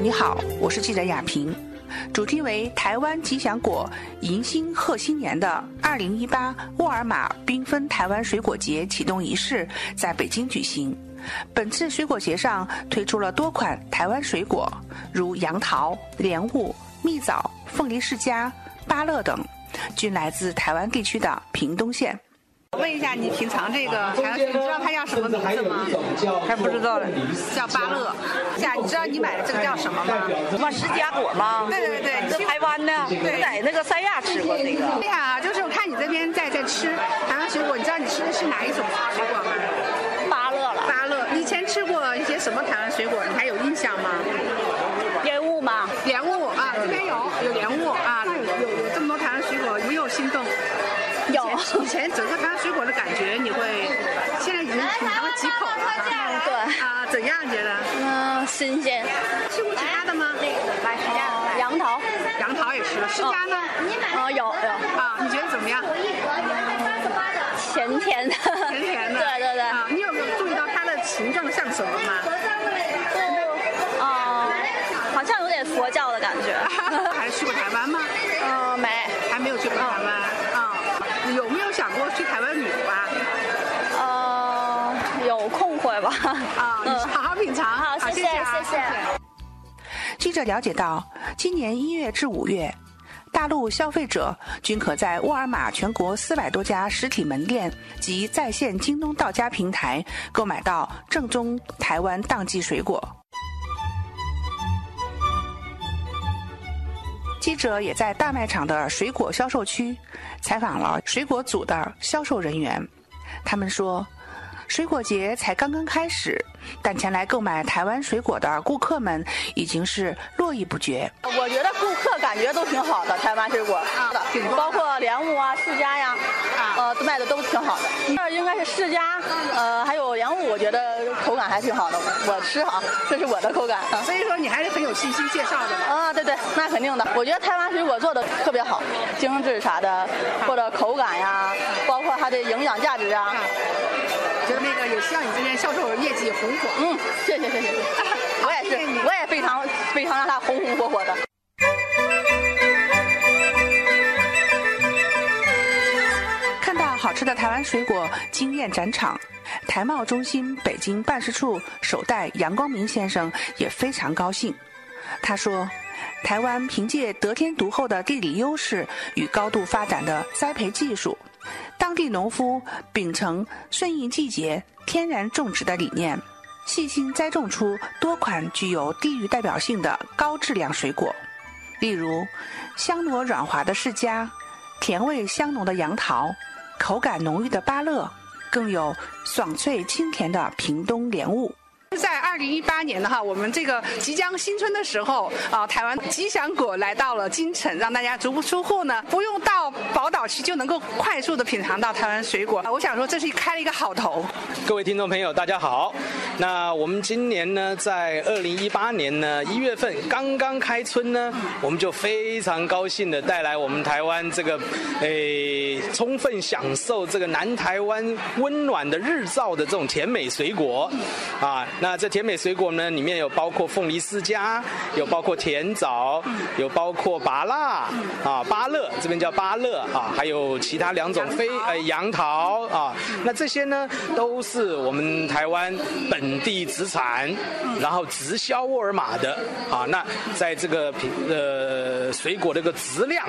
你好，我是记者雅萍。主题为台湾吉祥果迎新贺新年的二零一八沃尔玛缤纷台湾水果节启动仪式在北京举行。本次水果节上推出了多款台湾水果，如杨桃、莲雾、蜜枣、凤梨世家、芭乐等，均来自台湾地区的屏东县。问一下，你品尝这个台湾水果，你知道它叫什么名字吗？还不知道嘞，叫芭乐。下，你知道你买的这个叫什么吗？什么释迦果吗？对对对，是台湾的，我在那个三亚吃过那个。对呀，就是我看你这边在在吃台湾水果，你知道你吃的是哪一种水果吗？芭乐了，芭乐。你以前吃过一些什么台湾水果？你还有印象吗？莲雾吗？莲雾啊，这边有有莲雾啊，有有有这么多台湾水果，有没有心动？有。以前整个台湾水果的感觉，你会现在已经品尝了几口了？嗯，对。啊，怎样觉得？嗯，新鲜。吃过其他的吗？哦，杨桃。杨桃也吃了，释迦呢？哦，有有。啊，你觉得怎么样？甜甜的。甜甜的。对对对。啊，你有没有注意到它的形状像什么吗？哦，好像有点佛教的感觉。还是去过台湾吗？嗯，没，还没有去过台湾。啊，有没有想过去台湾旅游啊？呃，有空会吧。啊，好好品尝。好，谢谢谢谢。记者了解到，今年一月至五月，大陆消费者均可在沃尔玛全国四百多家实体门店及在线京东到家平台购买到正宗台湾当季水果。记者也在大卖场的水果销售区采访了水果组的销售人员，他们说，水果节才刚刚开始，但前来购买台湾水果的顾客们已经是络绎不绝。我觉得顾客感觉都挺好的，台湾水果。啊，包括莲雾啊、释迦呀，好的。这应该是释迦，呃，还有杨武，我觉得口感还挺好的。我吃哈，这是我的口感。所以说你还是很有信心介绍的。啊，对对，那肯定的。我觉得台湾水果做的特别好，精致啥的，或者口感呀，包括它的营养价值啊。觉得那个也希望你今天销售业绩红火。嗯，谢谢谢谢。我也是，我也非常非常让它红红火火的。吃的台湾水果惊艳展场，台贸中心北京办事处首代杨光明先生也非常高兴。他说：“台湾凭借得天独厚的地理优势与高度发展的栽培技术。”当地农夫秉承顺应季节、天然种植的理念，细心栽种出多款具有地域代表性的高质量水果，例如香糯软滑的释迦、甜味香浓的杨桃、口感浓郁的芭乐，更有爽脆清甜的屏东莲雾。在二零一八年的哈，我们这个即将新春的时候啊，台湾吉祥果来到了京城，让大家足不出户呢，不用到宝岛去就能够快速的品尝到台湾水果。我想说，这是开了一个好头。各位听众朋友，大家好。那我们今年呢，在二零一八年呢一月份刚刚开春呢，我们就非常高兴的带来我们台湾这个诶，充分享受这个南台湾温暖的日照的这种甜美水果啊。这甜美水果呢，里面有包括凤梨世家，有包括甜枣，有包括芭乐啊，芭乐这边叫芭乐啊，还有其他两种非呃杨桃啊。那这些呢，都是我们台湾本地直产，然后直销沃尔玛的啊。那在这个品呃水果这个质量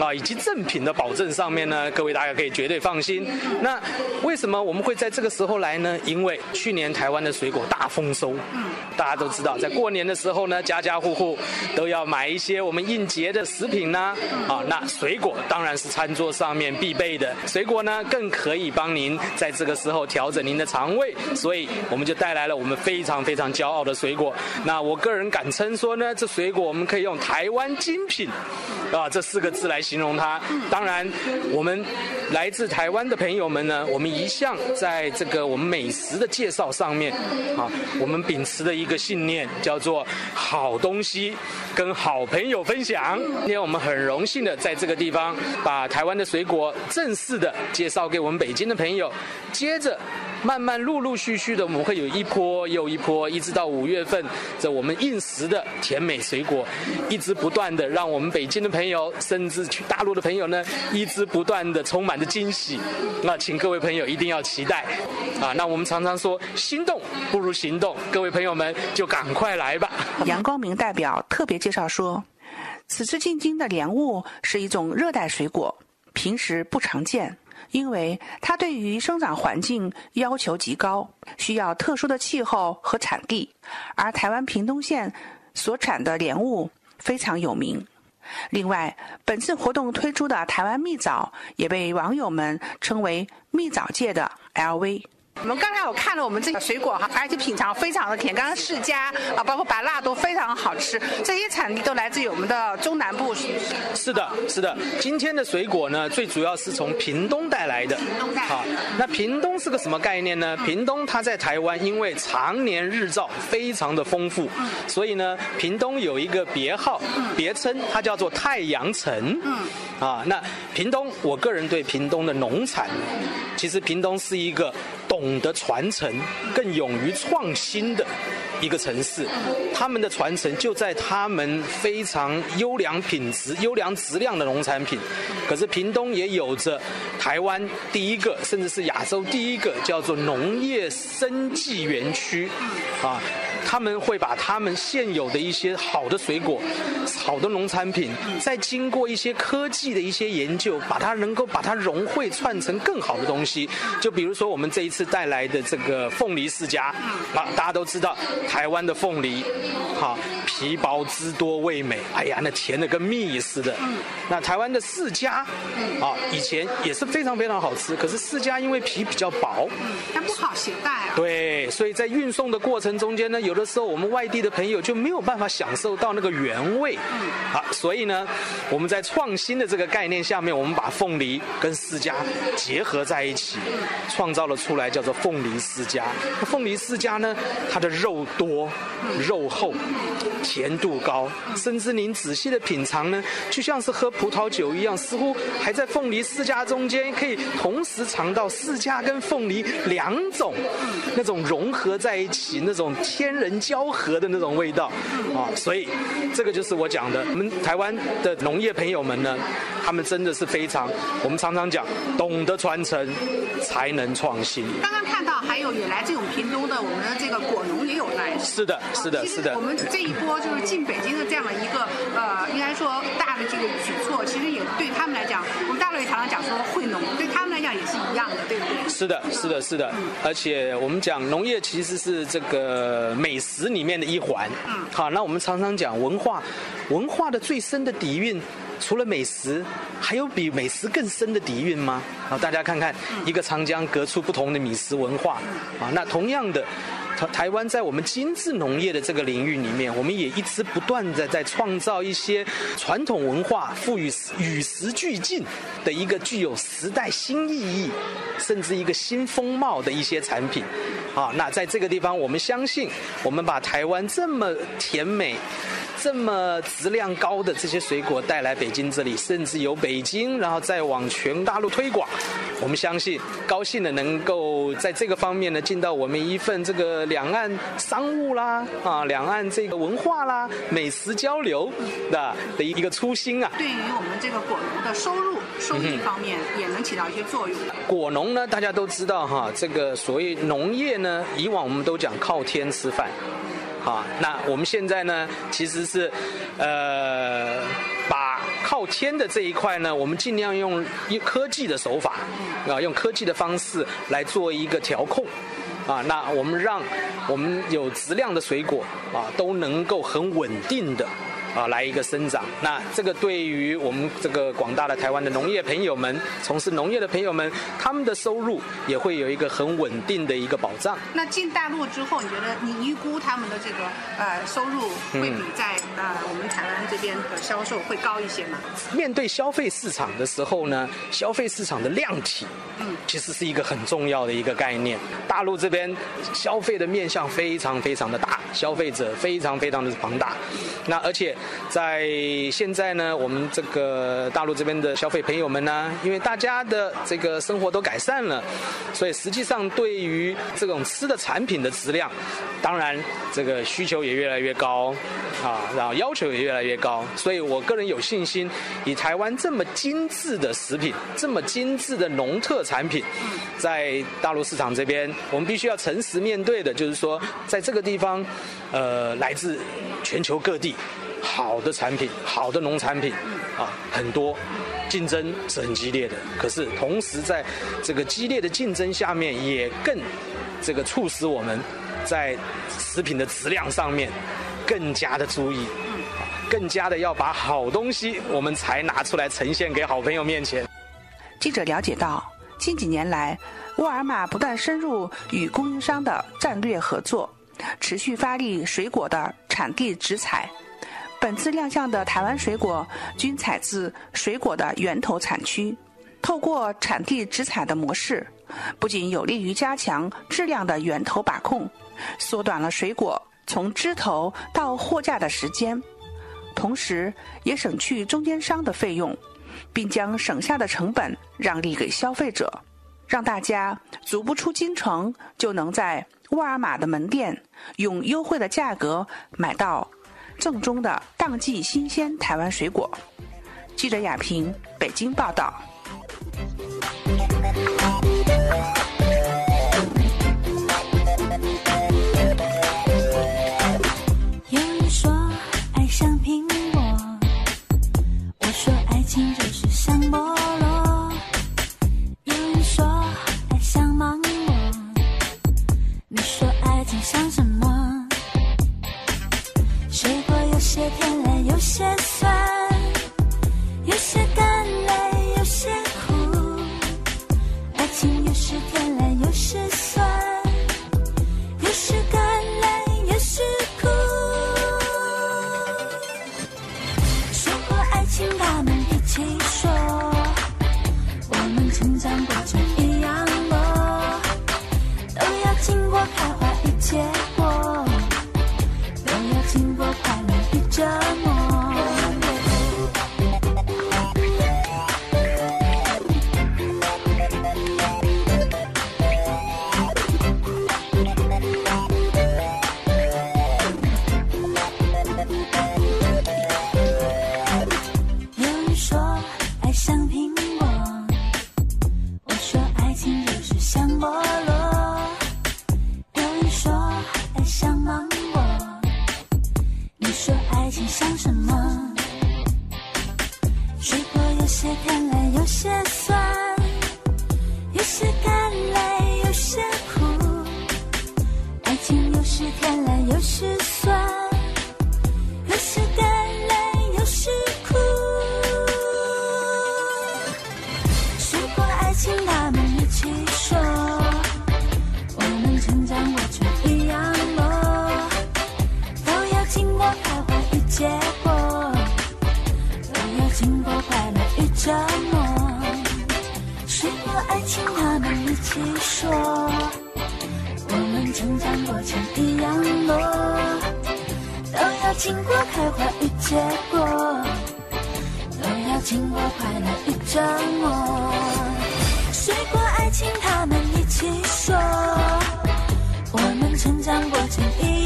啊以及正品的保证上面呢，各位大家可以绝对放心。那为什么我们会在这个时候来呢？因为去年台湾的水果大丰收，嗯大家都知道，在过年的时候呢，家家户户都要买一些我们应节的食品呢。啊，那水果当然是餐桌上面必备的，水果呢更可以帮您在这个时候调整您的肠胃，所以我们就带来了我们非常非常骄傲的水果。那我个人敢称说呢，这水果我们可以用台湾精品啊这四个字来形容它。当然，我们来自台湾的朋友们呢，我们一向在这个我们美食的介绍上面啊，我们秉持的一个信念叫做好东西跟好朋友分享。今天我们很荣幸的在这个地方把台湾的水果正式的介绍给我们北京的朋友，接着。慢慢陆陆续续的，我们会有一波又一波，一直到五月份，这我们应时的甜美水果，一直不断的让我们北京的朋友，甚至去大陆的朋友呢，一直不断的充满着惊喜。那请各位朋友一定要期待啊！那我们常常说，心动不如行动，各位朋友们就赶快来吧。杨光明代表特别介绍说，此次进京的莲雾是一种热带水果，平时不常见。因为它对于生长环境要求极高，需要特殊的气候和产地，而台湾屏东县所产的莲雾非常有名。另外，本次活动推出的台湾蜜枣也被网友们称为蜜枣界的 LV。我们刚才我看了我们这个水果哈，而且品尝非常的甜。刚刚释迦啊，包括白蜡都非常好吃。这些产地都来自于我们的中南部。是的，是的。今天的水果呢，最主要是从屏东带来的。屏东带。好，那屏东是个什么概念呢？屏东它在台湾，因为常年日照非常的丰富，所以呢，屏东有一个别号、别称，它叫做太阳城。嗯。啊，那屏东，我个人对屏东的农产，其实屏东是一个。懂得传承、更勇于创新的一个城市，他们的传承就在他们非常优良品质、优良质量的农产品。可是屏东也有着台湾第一个，甚至是亚洲第一个叫做农业生技园区，啊。他们会把他们现有的一些好的水果、好的农产品，再经过一些科技的一些研究，把它能够把它融汇串成更好的东西。就比如说我们这一次带来的这个凤梨世家，啊，大家都知道台湾的凤梨，好皮薄汁多味美，哎呀，那甜的跟蜜似的。那台湾的世家，啊，以前也是非常非常好吃，可是世家因为皮比较薄，它不好携带啊。对，所以在运送的过程中间呢，有的时候我们外地的朋友就没有办法享受到那个原味，啊，所以呢，我们在创新的这个概念下面，我们把凤梨跟释迦结合在一起，创造了出来叫做凤梨释迦。凤梨释迦呢，它的肉多、肉厚、甜度高，甚至您仔细的品尝呢，就像是喝葡萄酒一样，似乎还在凤梨释迦中间可以同时尝到释迦跟凤梨两种那种融合在一起那种天然。人交合的那种味道啊，所以这个就是我讲的。我们台湾的农业朋友们呢，他们真的是非常，我们常常讲，懂得传承才能创新。刚刚看到还有也来这种屏东的，我们的这个果农也有来。是的，是的，是的。我们这一波就是进北京的这样的一个呃，应该说大的这个举措，其实也对他们来讲，我们大陆也常常讲说惠农，对他们来讲也是一样的，对不对？是的，是的，是的。而且我们讲农业其实是这个美。美食里面的一环，嗯，好，那我们常常讲文化，文化的最深的底蕴，除了美食，还有比美食更深的底蕴吗？啊，大家看看，一个长江隔出不同的米食文化，啊，那同样的。台湾在我们精致农业的这个领域里面，我们也一直不断的在创造一些传统文化赋予与时俱进的一个具有时代新意义，甚至一个新风貌的一些产品。啊，那在这个地方，我们相信，我们把台湾这么甜美。这么质量高的这些水果带来北京这里，甚至由北京然后再往全大陆推广，我们相信高兴的能够在这个方面呢尽到我们一份这个两岸商务啦啊两岸这个文化啦美食交流的的一个初心啊。对于我们这个果农的收入收益方面也能起到一些作用。果农呢，大家都知道哈，这个所谓农业呢，以往我们都讲靠天吃饭。好，那我们现在呢，其实是，呃，把靠天的这一块呢，我们尽量用一科技的手法，啊，用科技的方式来做一个调控，啊，那我们让我们有质量的水果啊，都能够很稳定的啊来一个生长。那这个对于我们这个广大的台湾的农业朋友们，从事农业的朋友们，他们的收入也会有一个很稳定的一个保障。那进大陆之后，你觉得你预估他们的这个呃收入会比在呃我们台湾这边的销售会高一些吗？面对消费市场的时候呢，消费市场的量体，嗯，其实是一个很重要的一个概念。大陆这边消费的面向非常非常的大，消费者非常非常的庞大。那而且在现在呢，我们这个大陆这边的消费朋友们呢，因为大家的这个生活都改善了，所以实际上对于这种吃的产品的质量，当然这个需求也越来越高，啊，然后要求也越来越高。所以我个人有信心，以台湾这么精致的食品，这么精致的农特产品，在大陆市场这边，我们必须要诚实面对的，就是说，在这个地方，呃，来自全球各地好的产品、好的农产品啊，很多，竞争是很激烈的。可是同时在这个激烈的竞争下面，也更这个促使我们在食品的质量上面更加的注意。更加的要把好东西，我们才拿出来呈现给好朋友面前。记者了解到，近几年来，沃尔玛不断深入与供应商的战略合作，持续发力水果的产地直采。本次亮相的台湾水果均采自水果的源头产区。透过产地直采的模式，不仅有利于加强质量的源头把控，缩短了水果从枝头到货架的时间。同时，也省去中间商的费用，并将省下的成本让利给消费者，让大家足不出京城就能在沃尔玛的门店用优惠的价格买到正宗的当季新鲜台湾水果。记者亚平，北京报道。水果有些甜，来有些酸；有些甘来有些苦。爱情有时甜，来有时。成长过经过开花与结果，都要经过快乐与折磨。水果爱情，他们一起说，我们成长过程一